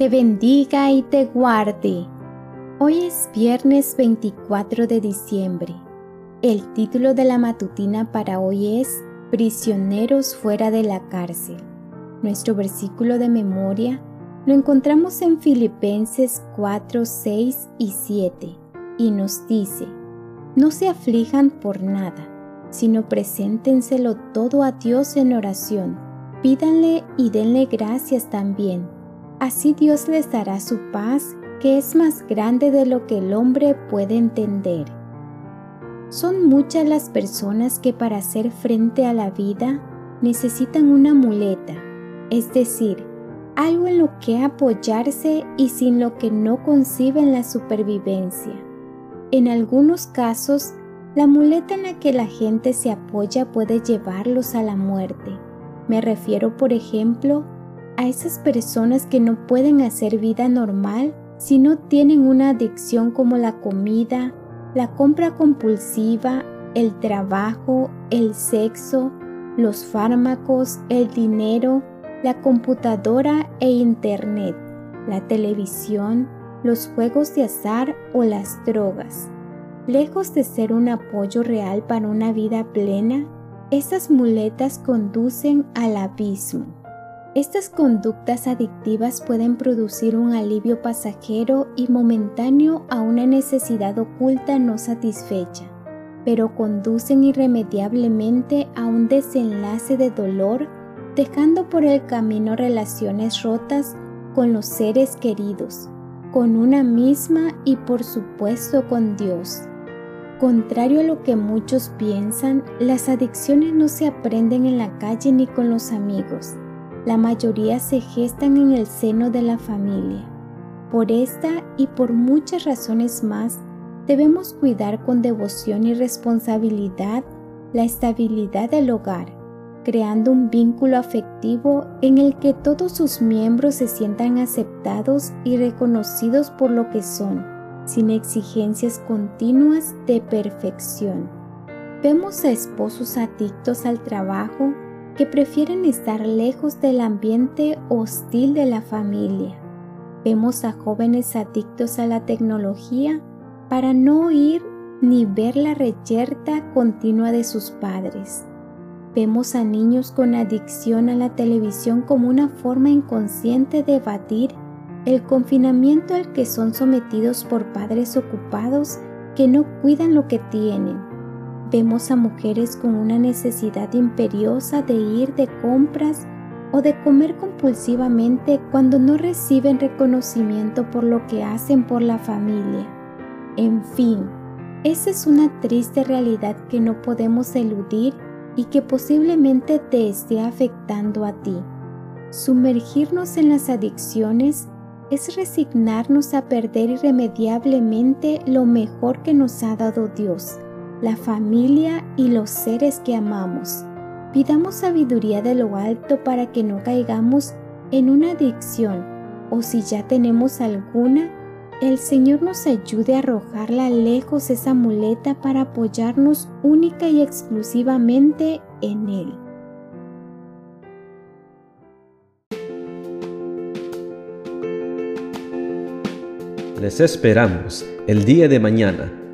te bendiga y te guarde. Hoy es viernes 24 de diciembre. El título de la matutina para hoy es Prisioneros fuera de la cárcel. Nuestro versículo de memoria lo encontramos en Filipenses 4, 6 y 7 y nos dice, no se aflijan por nada, sino preséntenselo todo a Dios en oración, pídanle y denle gracias también. Así Dios les dará su paz, que es más grande de lo que el hombre puede entender. Son muchas las personas que para hacer frente a la vida necesitan una muleta, es decir, algo en lo que apoyarse y sin lo que no conciben la supervivencia. En algunos casos, la muleta en la que la gente se apoya puede llevarlos a la muerte. Me refiero, por ejemplo, a esas personas que no pueden hacer vida normal si no tienen una adicción como la comida, la compra compulsiva, el trabajo, el sexo, los fármacos, el dinero, la computadora e Internet, la televisión, los juegos de azar o las drogas. Lejos de ser un apoyo real para una vida plena, estas muletas conducen al abismo. Estas conductas adictivas pueden producir un alivio pasajero y momentáneo a una necesidad oculta no satisfecha, pero conducen irremediablemente a un desenlace de dolor dejando por el camino relaciones rotas con los seres queridos, con una misma y por supuesto con Dios. Contrario a lo que muchos piensan, las adicciones no se aprenden en la calle ni con los amigos. La mayoría se gestan en el seno de la familia. Por esta y por muchas razones más, debemos cuidar con devoción y responsabilidad la estabilidad del hogar creando un vínculo afectivo en el que todos sus miembros se sientan aceptados y reconocidos por lo que son, sin exigencias continuas de perfección. Vemos a esposos adictos al trabajo que prefieren estar lejos del ambiente hostil de la familia. Vemos a jóvenes adictos a la tecnología para no oír ni ver la reyerta continua de sus padres. Vemos a niños con adicción a la televisión como una forma inconsciente de evadir el confinamiento al que son sometidos por padres ocupados que no cuidan lo que tienen. Vemos a mujeres con una necesidad imperiosa de ir de compras o de comer compulsivamente cuando no reciben reconocimiento por lo que hacen por la familia. En fin, esa es una triste realidad que no podemos eludir y que posiblemente te esté afectando a ti. Sumergirnos en las adicciones es resignarnos a perder irremediablemente lo mejor que nos ha dado Dios, la familia y los seres que amamos. Pidamos sabiduría de lo alto para que no caigamos en una adicción o si ya tenemos alguna, el Señor nos ayude a arrojarla lejos esa muleta para apoyarnos única y exclusivamente en Él. Les esperamos el día de mañana